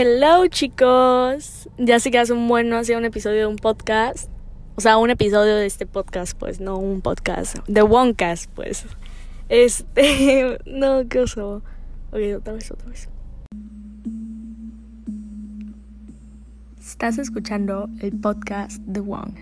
Hello chicos, ya sé que hace un bueno hacía un episodio de un podcast, o sea, un episodio de este podcast, pues, no un podcast, de Onecast, pues. Este, no, qué oso. Ok, otra vez, otra vez. Estás escuchando el podcast de Wong.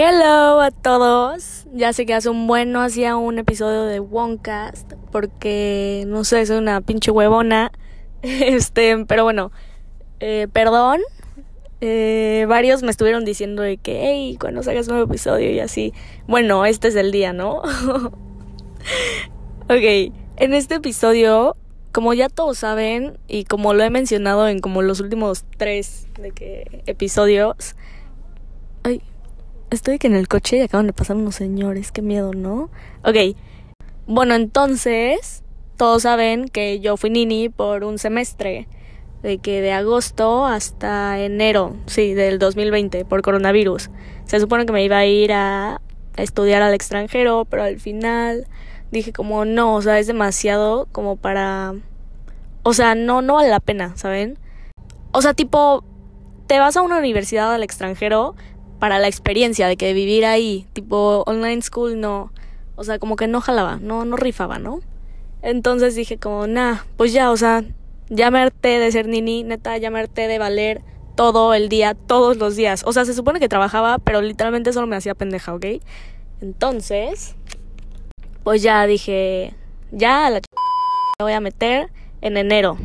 Hello a todos. Ya sé que hace un buen no hacía un episodio de Onecast porque no sé, soy una pinche huevona. Este, pero bueno, eh, perdón. Eh, varios me estuvieron diciendo de que, hey, cuando salgas un nuevo episodio y así. Bueno, este es el día, ¿no? ok, en este episodio, como ya todos saben y como lo he mencionado en como los últimos tres de que episodios, estoy que en el coche y acaban de pasar unos señores, qué miedo, ¿no? Ok, bueno, entonces, todos saben que yo fui nini por un semestre, de que de agosto hasta enero, sí, del 2020, por coronavirus. Se supone que me iba a ir a estudiar al extranjero, pero al final dije como no, o sea, es demasiado como para... O sea, no, no vale la pena, ¿saben? O sea, tipo, te vas a una universidad al extranjero para la experiencia de que vivir ahí, tipo online school, no. O sea, como que no jalaba, no, no rifaba, ¿no? Entonces dije como, nah, pues ya, o sea, ya me harté de ser nini, neta, ya me harté de valer todo el día, todos los días. O sea, se supone que trabajaba, pero literalmente solo me hacía pendeja, ¿ok? Entonces, pues ya dije, ya la ch me voy a meter en enero.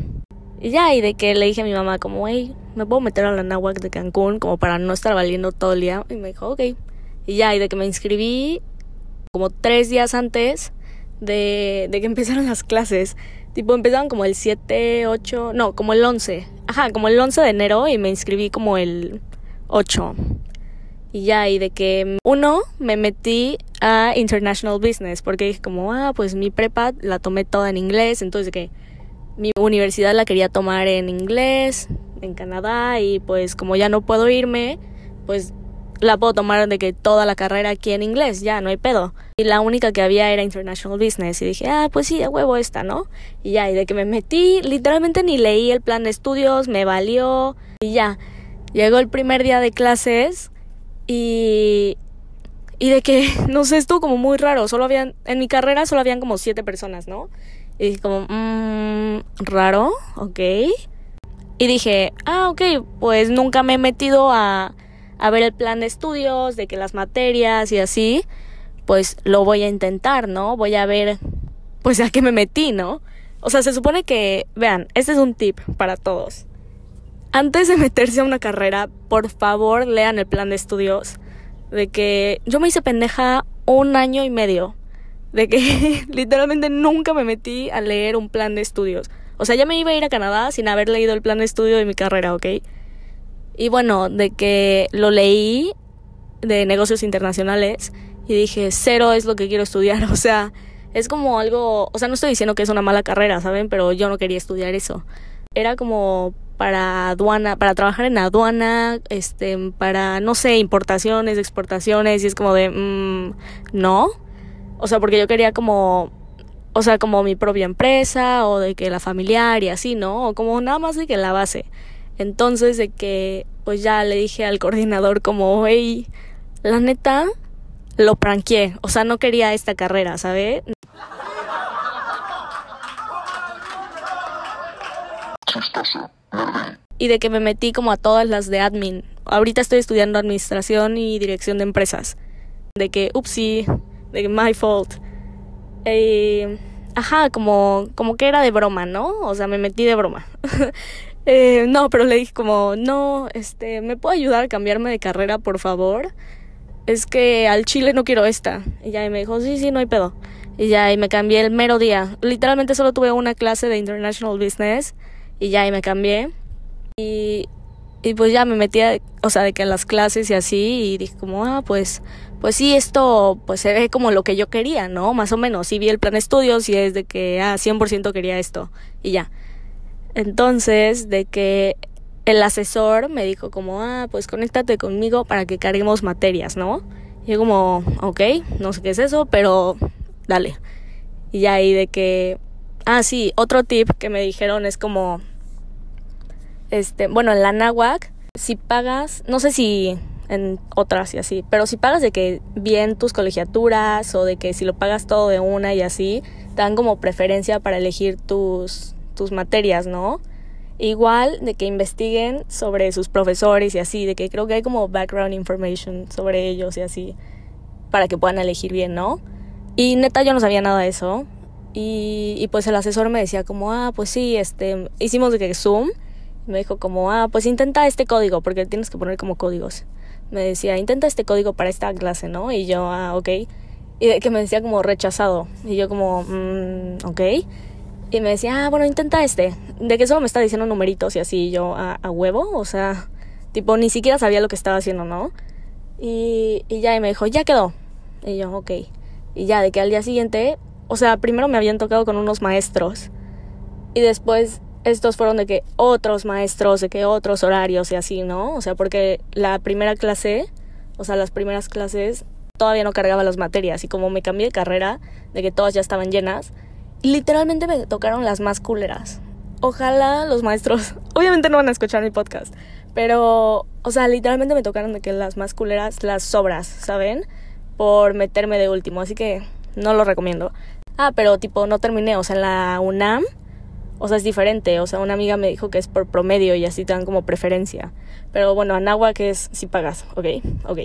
Y ya, y de que le dije a mi mamá como, hey, me puedo meter a la náhuac de Cancún como para no estar valiendo todo el día. Y me dijo, ok. Y ya, y de que me inscribí como tres días antes de, de que empezaran las clases. Tipo, empezaban como el 7, 8, no, como el 11. Ajá, como el 11 de enero y me inscribí como el 8. Y ya, y de que uno me metí a International Business porque dije como, ah, pues mi prepa la tomé toda en inglés, entonces de que mi universidad la quería tomar en inglés, en Canadá, y pues como ya no puedo irme, pues la puedo tomar de que toda la carrera aquí en inglés, ya no hay pedo. Y la única que había era International Business y dije, ah, pues sí, a huevo esta, ¿no? Y ya, y de que me metí, literalmente ni leí el plan de estudios, me valió y ya. Llegó el primer día de clases y y de que no sé, estuvo como muy raro, solo habían en mi carrera solo habían como siete personas, ¿no? Y como, mmm, raro, ok. Y dije, ah, ok, pues nunca me he metido a, a ver el plan de estudios, de que las materias y así, pues lo voy a intentar, ¿no? Voy a ver, pues a qué me metí, ¿no? O sea, se supone que, vean, este es un tip para todos. Antes de meterse a una carrera, por favor lean el plan de estudios. De que yo me hice pendeja un año y medio de que literalmente nunca me metí a leer un plan de estudios. O sea, ya me iba a ir a Canadá sin haber leído el plan de estudio de mi carrera, ¿ok? Y bueno, de que lo leí de negocios internacionales y dije, cero es lo que quiero estudiar. O sea, es como algo, o sea, no estoy diciendo que es una mala carrera, ¿saben? Pero yo no quería estudiar eso. Era como para aduana, para trabajar en aduana, este, para, no sé, importaciones, exportaciones, y es como de, mmm, no. O sea, porque yo quería como, o sea, como mi propia empresa o de que la familiar y así, ¿no? O como nada más de que la base. Entonces de que pues ya le dije al coordinador como, hey, la neta, lo pranqué. O sea, no quería esta carrera, ¿sabe? Y de que me metí como a todas las de admin. Ahorita estoy estudiando administración y dirección de empresas. De que, upsí, de my fault. Eh, ajá, como, como que era de broma, ¿no? O sea, me metí de broma. eh, no, pero le dije como, no, este, ¿me puedo ayudar a cambiarme de carrera, por favor? Es que al chile no quiero esta. Y ya y me dijo, sí, sí, no hay pedo. Y ya, y me cambié el mero día. Literalmente solo tuve una clase de International Business. Y ya, y me cambié. Y, y pues ya me metí, o sea, de que en las clases y así. Y dije como, ah, pues pues sí, esto pues se ve como lo que yo quería, ¿no? Más o menos, sí vi el plan de estudios y es de que, ah, 100% quería esto y ya. Entonces, de que el asesor me dijo como, ah, pues conéctate conmigo para que carguemos materias, ¿no? Y yo como, ok, no sé qué es eso, pero dale. Y ya ahí de que, ah, sí, otro tip que me dijeron es como, este, bueno, en la náhuac, si pagas, no sé si en otras y así, pero si pagas de que bien tus colegiaturas o de que si lo pagas todo de una y así, te dan como preferencia para elegir tus, tus materias, ¿no? Igual de que investiguen sobre sus profesores y así, de que creo que hay como background information sobre ellos y así, para que puedan elegir bien, ¿no? Y neta yo no sabía nada de eso. Y, y pues el asesor me decía como, ah, pues sí, este, hicimos de que Zoom. Me dijo como, ah, pues intenta este código, porque tienes que poner como códigos. Me decía, intenta este código para esta clase, ¿no? Y yo, ah, ok. Y que me decía como rechazado. Y yo como, mmm, ok. Y me decía, ah, bueno, intenta este. De que solo me está diciendo numeritos y así, yo a, huevo, o sea, tipo, ni siquiera sabía lo que estaba haciendo, ¿no? Y, y ya, y me dijo, ya quedó. Y yo, ok. Y ya, de que al día siguiente, o sea, primero me habían tocado con unos maestros. Y después estos fueron de que otros maestros, de que otros horarios y así, ¿no? O sea, porque la primera clase, o sea, las primeras clases todavía no cargaba las materias y como me cambié de carrera, de que todas ya estaban llenas, literalmente me tocaron las más culeras. Ojalá los maestros, obviamente no van a escuchar mi podcast, pero, o sea, literalmente me tocaron de que las más culeras, las sobras, ¿saben? Por meterme de último, así que no lo recomiendo. Ah, pero tipo, no terminé, o sea, en la UNAM, o sea, es diferente, o sea, una amiga me dijo que es por promedio y así te dan como preferencia. Pero bueno, Anáhuac es si pagas, ok, ok.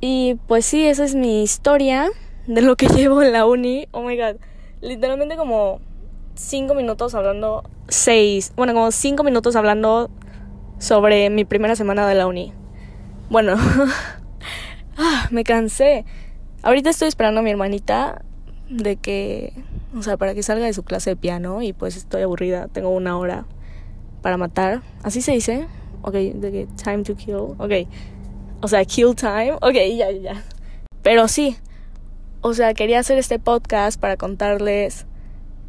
Y pues sí, esa es mi historia de lo que llevo en la uni, oh my god literalmente como cinco minutos hablando, seis, bueno, como cinco minutos hablando sobre mi primera semana de la uni. Bueno, ah, me cansé. Ahorita estoy esperando a mi hermanita de que, o sea, para que salga de su clase de piano y pues estoy aburrida, tengo una hora para matar. ¿Así se dice? Ok, de que time to kill. Ok. O sea, kill time. Ok, ya, ya. Pero sí, o sea, quería hacer este podcast para contarles.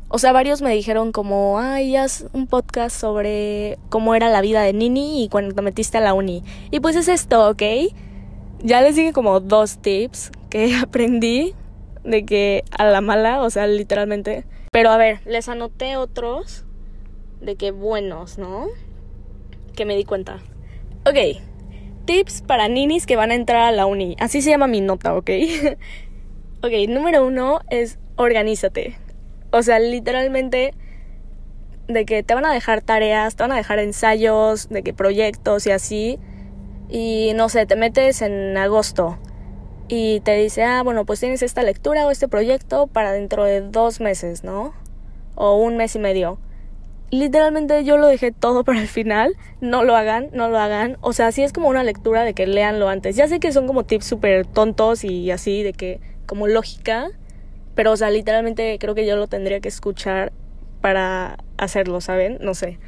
O sea, varios me dijeron como, ay, haz un podcast sobre cómo era la vida de Nini y cuando te metiste a la uni. Y pues es esto, ¿ok? Ya les dije como dos tips que aprendí de que a la mala, o sea, literalmente. Pero a ver, les anoté otros de que buenos, ¿no? Que me di cuenta. Ok, tips para ninis que van a entrar a la uni. Así se llama mi nota, ¿ok? Ok, número uno es organízate. O sea, literalmente de que te van a dejar tareas, te van a dejar ensayos, de que proyectos y así. Y no sé, te metes en agosto y te dice, ah, bueno, pues tienes esta lectura o este proyecto para dentro de dos meses, ¿no? O un mes y medio. Literalmente yo lo dejé todo para el final. No lo hagan, no lo hagan. O sea, sí es como una lectura de que leanlo antes. Ya sé que son como tips súper tontos y así, de que como lógica, pero o sea, literalmente creo que yo lo tendría que escuchar para hacerlo, ¿saben? No sé.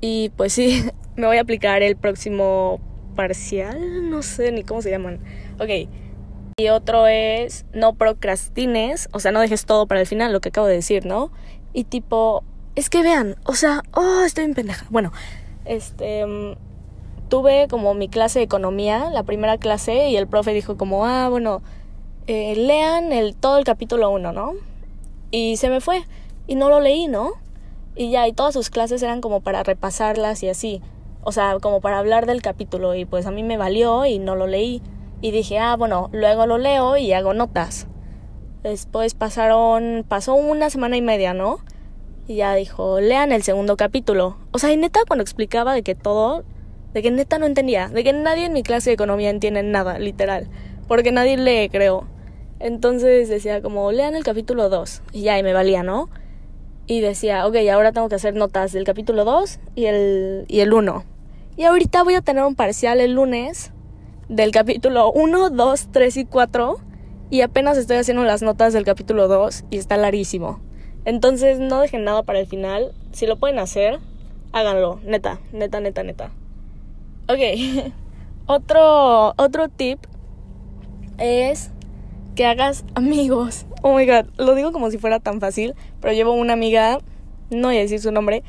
Y pues sí, me voy a aplicar el próximo parcial, no sé ni cómo se llaman. Ok. Y otro es no procrastines, o sea, no dejes todo para el final, lo que acabo de decir, ¿no? Y tipo, es que vean, o sea, oh, estoy en pendeja. Bueno, este mm, tuve como mi clase de economía, la primera clase, y el profe dijo como, ah, bueno, eh, lean el, todo el capítulo 1, ¿no? Y se me fue y no lo leí, ¿no? Y ya, y todas sus clases eran como para repasarlas y así. O sea, como para hablar del capítulo y pues a mí me valió y no lo leí. Y dije, ah, bueno, luego lo leo y hago notas. Después pasaron, pasó una semana y media, ¿no? Y ya dijo, lean el segundo capítulo. O sea, y neta cuando explicaba de que todo, de que neta no entendía, de que nadie en mi clase de economía entiende nada, literal. Porque nadie lee, creo. Entonces decía como, lean el capítulo 2. Y ya, y me valía, ¿no? Y decía, ok, ahora tengo que hacer notas del capítulo 2 y el, y el 1. Y ahorita voy a tener un parcial el lunes del capítulo 1, 2, 3 y 4. Y apenas estoy haciendo las notas del capítulo 2 y está larguísimo. Entonces no dejen nada para el final. Si lo pueden hacer, háganlo. Neta, neta, neta, neta. Ok. otro, otro tip es que hagas amigos. Oh my god, lo digo como si fuera tan fácil, pero llevo una amiga, no voy a decir su nombre,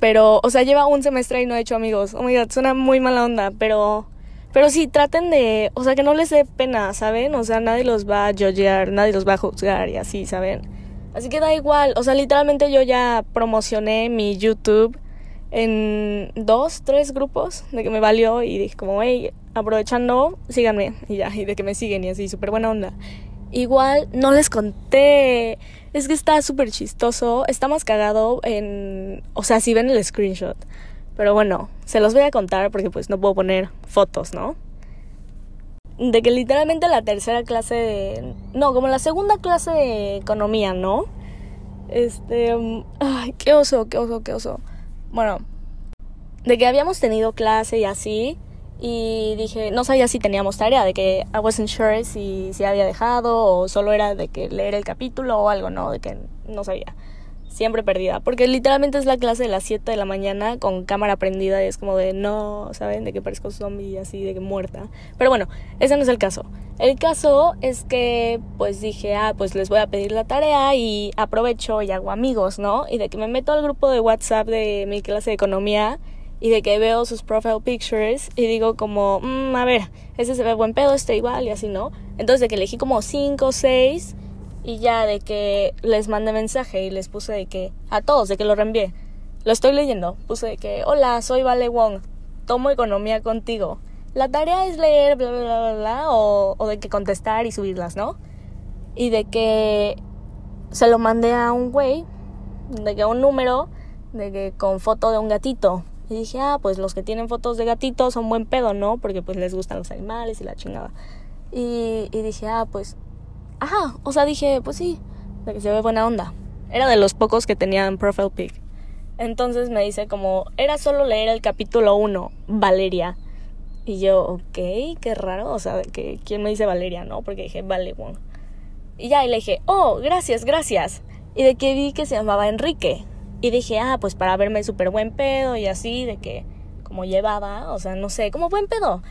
Pero, o sea, lleva un semestre y no ha hecho amigos. Oh my god, suena muy mala onda, pero. Pero sí, traten de. O sea, que no les dé pena, ¿saben? O sea, nadie los va a judgear, nadie los va a juzgar y así, ¿saben? Así que da igual. O sea, literalmente yo ya promocioné mi YouTube en dos, tres grupos de que me valió y dije como, hey, aprovechando, síganme y ya, y de que me siguen y así, súper buena onda. Igual no les conté, es que está súper chistoso, está más cagado en, o sea, si ven el screenshot. Pero bueno, se los voy a contar porque pues no puedo poner fotos, ¿no? De que literalmente la tercera clase de... No, como la segunda clase de economía, ¿no? Este... Ay, qué oso, qué oso, qué oso. Bueno, de que habíamos tenido clase y así, y dije, no sabía si teníamos tarea, de que I wasn't sure si, si había dejado o solo era de que leer el capítulo o algo, ¿no? De que no sabía. Siempre perdida. Porque literalmente es la clase de las 7 de la mañana con cámara prendida y es como de no, ¿saben? De que parezco zombie así, de que muerta. Pero bueno, ese no es el caso. El caso es que pues dije, ah, pues les voy a pedir la tarea y aprovecho y hago amigos, ¿no? Y de que me meto al grupo de WhatsApp de mi clase de economía y de que veo sus profile pictures y digo como, mmm, a ver, ese se ve buen pedo, este igual y así, ¿no? Entonces de que elegí como 5 o 6 y ya de que les mandé mensaje y les puse de que a todos, de que lo reenvié. Lo estoy leyendo. Puse de que, hola, soy Vale Wong, tomo economía contigo. La tarea es leer, bla, bla, bla, o, de que contestar y subirlas, ¿no? Y de que se lo mandé a un güey, de que un número, de que con foto de un gatito. Y dije, ah, pues los que tienen fotos de gatitos son buen pedo, ¿no? Porque pues les gustan los animales y la chingada. Y, y dije, ah, pues, ajá, o sea, dije, pues sí, de que se ve buena onda. Era de los pocos que tenían profile pic. Entonces me dice como, era solo leer el capítulo 1, Valeria. Y yo, ok, qué raro, o sea, que quién me dice Valeria, ¿no? Porque dije, vale, bueno. Y ya, y le dije, oh, gracias, gracias. Y de que vi que se llamaba Enrique. Y dije, ah, pues para verme súper buen pedo y así, de que como llevaba, o sea, no sé, como buen pedo.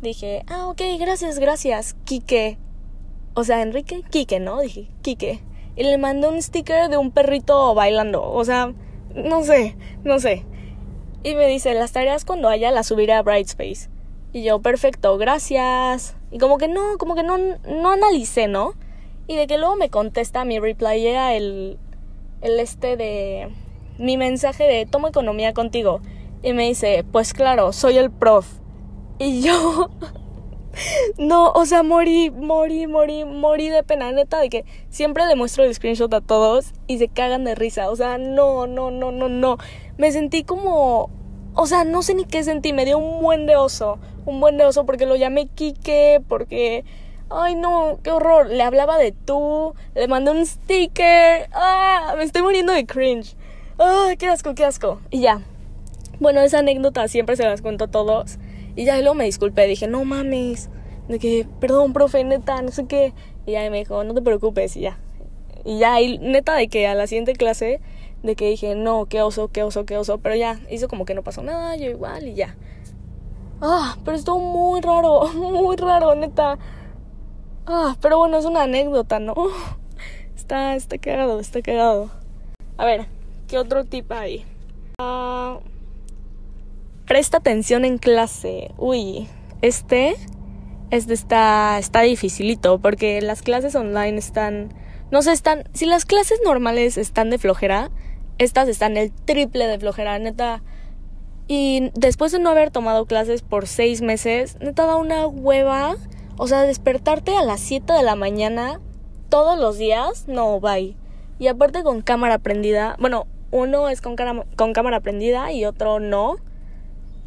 Dije, ah, ok, gracias, gracias, Quique. O sea, Enrique, Quique, ¿no? Dije, Quique. Y le mandé un sticker de un perrito bailando, o sea, no sé, no sé. Y me dice, las tareas cuando haya las subiré a Brightspace. Y yo, perfecto, gracias. Y como que no, como que no, no analicé, ¿no? Y de que luego me contesta mi reply era el, el este de mi mensaje de tomo economía contigo. Y me dice, pues claro, soy el prof. Y yo, no, o sea, morí, morí, morí, morí de pena, neta, de que siempre le muestro el screenshot a todos y se cagan de risa. O sea, no, no, no, no, no. Me sentí como, o sea, no sé ni qué sentí, me dio un buen de oso, un buen de oso porque lo llamé Kike, porque... Ay, no, qué horror. Le hablaba de tú, le mandé un sticker. Ah, me estoy muriendo de cringe. ¡Ay, qué asco, qué asco! Y ya. Bueno, esa anécdota siempre se las cuento a todos. Y ya luego me disculpé, dije, no mames. De que, perdón, profe, neta, no sé qué. Y ya me dijo, no te preocupes, y ya. Y ya, y neta, de que a la siguiente clase, de que dije, no, qué oso, qué oso, qué oso. Pero ya, hizo como que no pasó nada, yo igual, y ya. Ah, pero estuvo muy raro, muy raro, neta. Ah, pero bueno, es una anécdota, ¿no? Está, está cagado, está cagado. A ver, ¿Qué otro tip hay? Ah, presta atención en clase. Uy, este, este está, está dificilito porque las clases online están, no sé, están, si las clases normales están de flojera, estas están el triple de flojera, neta. Y después de no haber tomado clases por seis meses, neta da una hueva. O sea, despertarte a las 7 de la mañana todos los días, no, bye. Y aparte con cámara prendida, bueno, uno es con, con cámara prendida y otro no.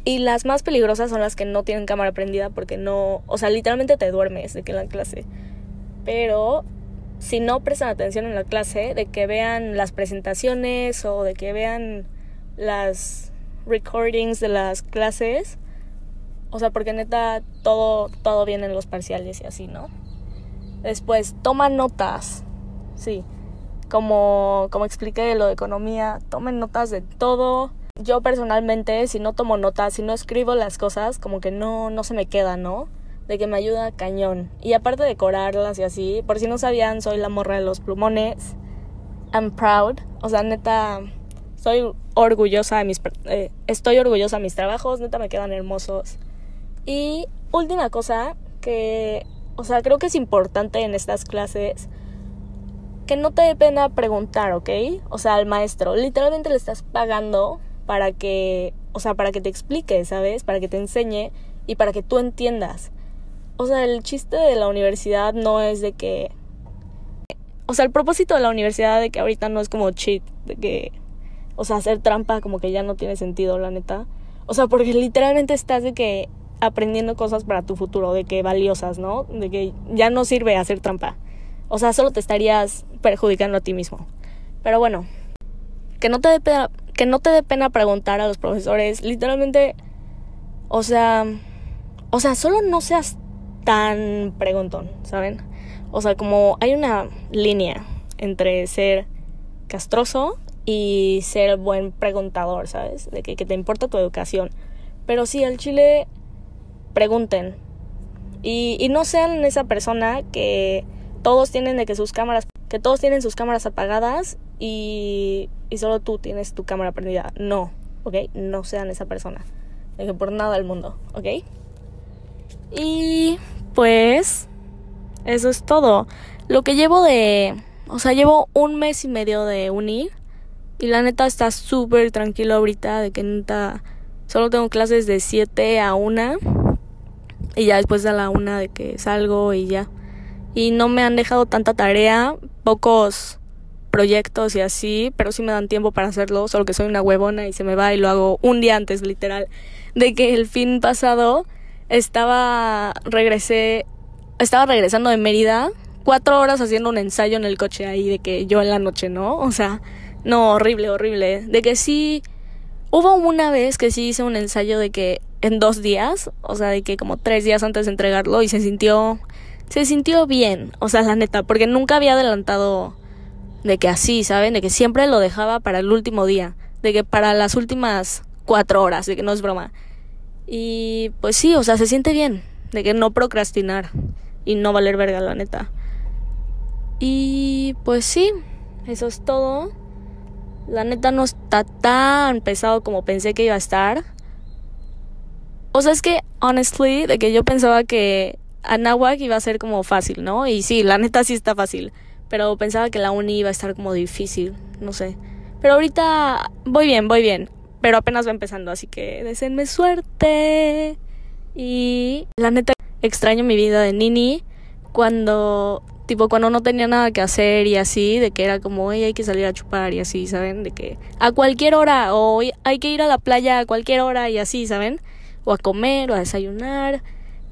Y las más peligrosas son las que no tienen cámara prendida porque no, o sea, literalmente te duermes de que la clase. Pero si no prestan atención en la clase, de que vean las presentaciones o de que vean las recordings de las clases, o sea, porque neta todo todo viene en los parciales y así, ¿no? Después, toma notas. Sí como, como expliqué lo de economía, tomen notas de todo. Yo personalmente, si no tomo notas, si no escribo las cosas, como que no, no se me queda, ¿no? De que me ayuda cañón. Y aparte de decorarlas y así, por si no sabían, soy la morra de los plumones. I'm proud. O sea, neta, Estoy orgullosa de mis... Eh, estoy orgullosa de mis trabajos, neta me quedan hermosos. Y última cosa que, o sea, creo que es importante en estas clases que no te dé pena preguntar, ¿ok? O sea, al maestro, literalmente le estás pagando para que, o sea, para que te explique, ¿sabes? Para que te enseñe y para que tú entiendas. O sea, el chiste de la universidad no es de que... O sea, el propósito de la universidad de que ahorita no es como cheat, de que... O sea, hacer trampa como que ya no tiene sentido, la neta. O sea, porque literalmente estás de que aprendiendo cosas para tu futuro, de que valiosas, ¿no? De que ya no sirve hacer trampa. O sea, solo te estarías perjudicando a ti mismo. Pero bueno, que no te dé que no te dé pena preguntar a los profesores, literalmente, o sea, o sea, solo no seas tan preguntón, ¿saben? O sea, como hay una línea entre ser castroso y ser buen preguntador, ¿sabes? De que, que te importa tu educación. Pero sí, al chile, pregunten. Y, y no sean esa persona que todos tienen de que sus cámaras, que todos tienen sus cámaras apagadas y, solo tú tienes tu cámara prendida. No, ¿ok? No sean esa persona. Que por nada del mundo, ¿ok? Y pues eso es todo. Lo que llevo de... O sea, llevo un mes y medio de uni. Y la neta está súper tranquilo ahorita. De que neta... Solo tengo clases de 7 a 1. Y ya después de la 1 de que salgo y ya. Y no me han dejado tanta tarea. Pocos proyectos y así. Pero sí me dan tiempo para hacerlo. Solo que soy una huevona y se me va y lo hago un día antes, literal. De que el fin pasado estaba, regresé, estaba regresando de Mérida, cuatro horas haciendo un ensayo en el coche ahí de que yo en la noche, ¿no? O sea, no, horrible, horrible. De que sí, hubo una vez que sí hice un ensayo de que en dos días, o sea, de que como tres días antes de entregarlo y se sintió, se sintió bien, o sea, la neta, porque nunca había adelantado de que así, ¿saben? De que siempre lo dejaba para el último día, de que para las últimas cuatro horas, de que no es broma. Y pues sí, o sea, se siente bien de que no procrastinar y no valer verga, la neta. Y pues sí, eso es todo. La neta no está tan pesado como pensé que iba a estar. O sea, es que, honestly, de que yo pensaba que Anáhuac iba a ser como fácil, ¿no? Y sí, la neta sí está fácil. Pero pensaba que la uni iba a estar como difícil, no sé. Pero ahorita voy bien, voy bien pero apenas va empezando, así que deseenme suerte. Y la neta extraño mi vida de nini cuando tipo cuando no tenía nada que hacer y así, de que era como, hay que salir a chupar y así, ¿saben? De que a cualquier hora o hay que ir a la playa a cualquier hora y así, ¿saben? O a comer o a desayunar.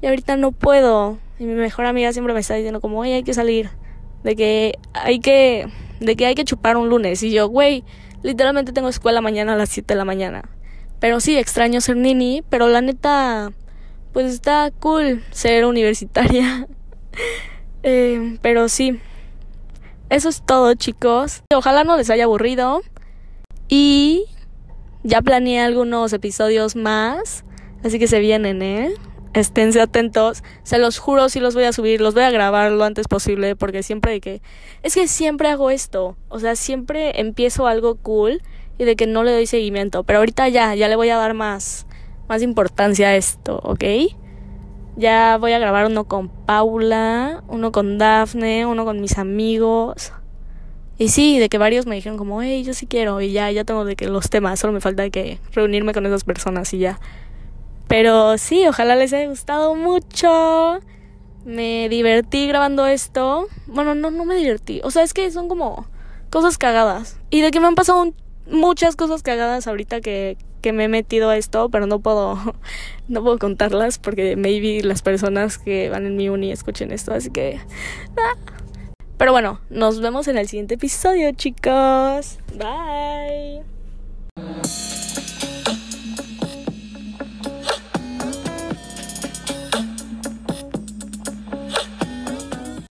Y ahorita no puedo. Y mi mejor amiga siempre me está diciendo como, oye, hay que salir. De que hay que, de que hay que chupar un lunes. Y yo, güey, Literalmente tengo escuela mañana a las 7 de la mañana. Pero sí, extraño ser nini, pero la neta, pues está cool ser universitaria. eh, pero sí, eso es todo chicos. Ojalá no les haya aburrido. Y ya planeé algunos episodios más. Así que se vienen, ¿eh? Esténse atentos. Se los juro, si los voy a subir, los voy a grabar lo antes posible, porque siempre de que... Es que siempre hago esto, o sea, siempre empiezo algo cool y de que no le doy seguimiento, pero ahorita ya, ya le voy a dar más, más importancia a esto, ¿ok? Ya voy a grabar uno con Paula, uno con Dafne, uno con mis amigos. Y sí, de que varios me dijeron como, hey, yo sí quiero, y ya, ya tengo de que los temas, solo me falta que reunirme con esas personas y ya. Pero sí, ojalá les haya gustado mucho. Me divertí grabando esto. Bueno, no, no me divertí. O sea, es que son como cosas cagadas. Y de que me han pasado muchas cosas cagadas ahorita que, que me he metido a esto, pero no puedo, no puedo contarlas porque maybe las personas que van en mi uni escuchen esto, así que... Ah. Pero bueno, nos vemos en el siguiente episodio, chicos. Bye.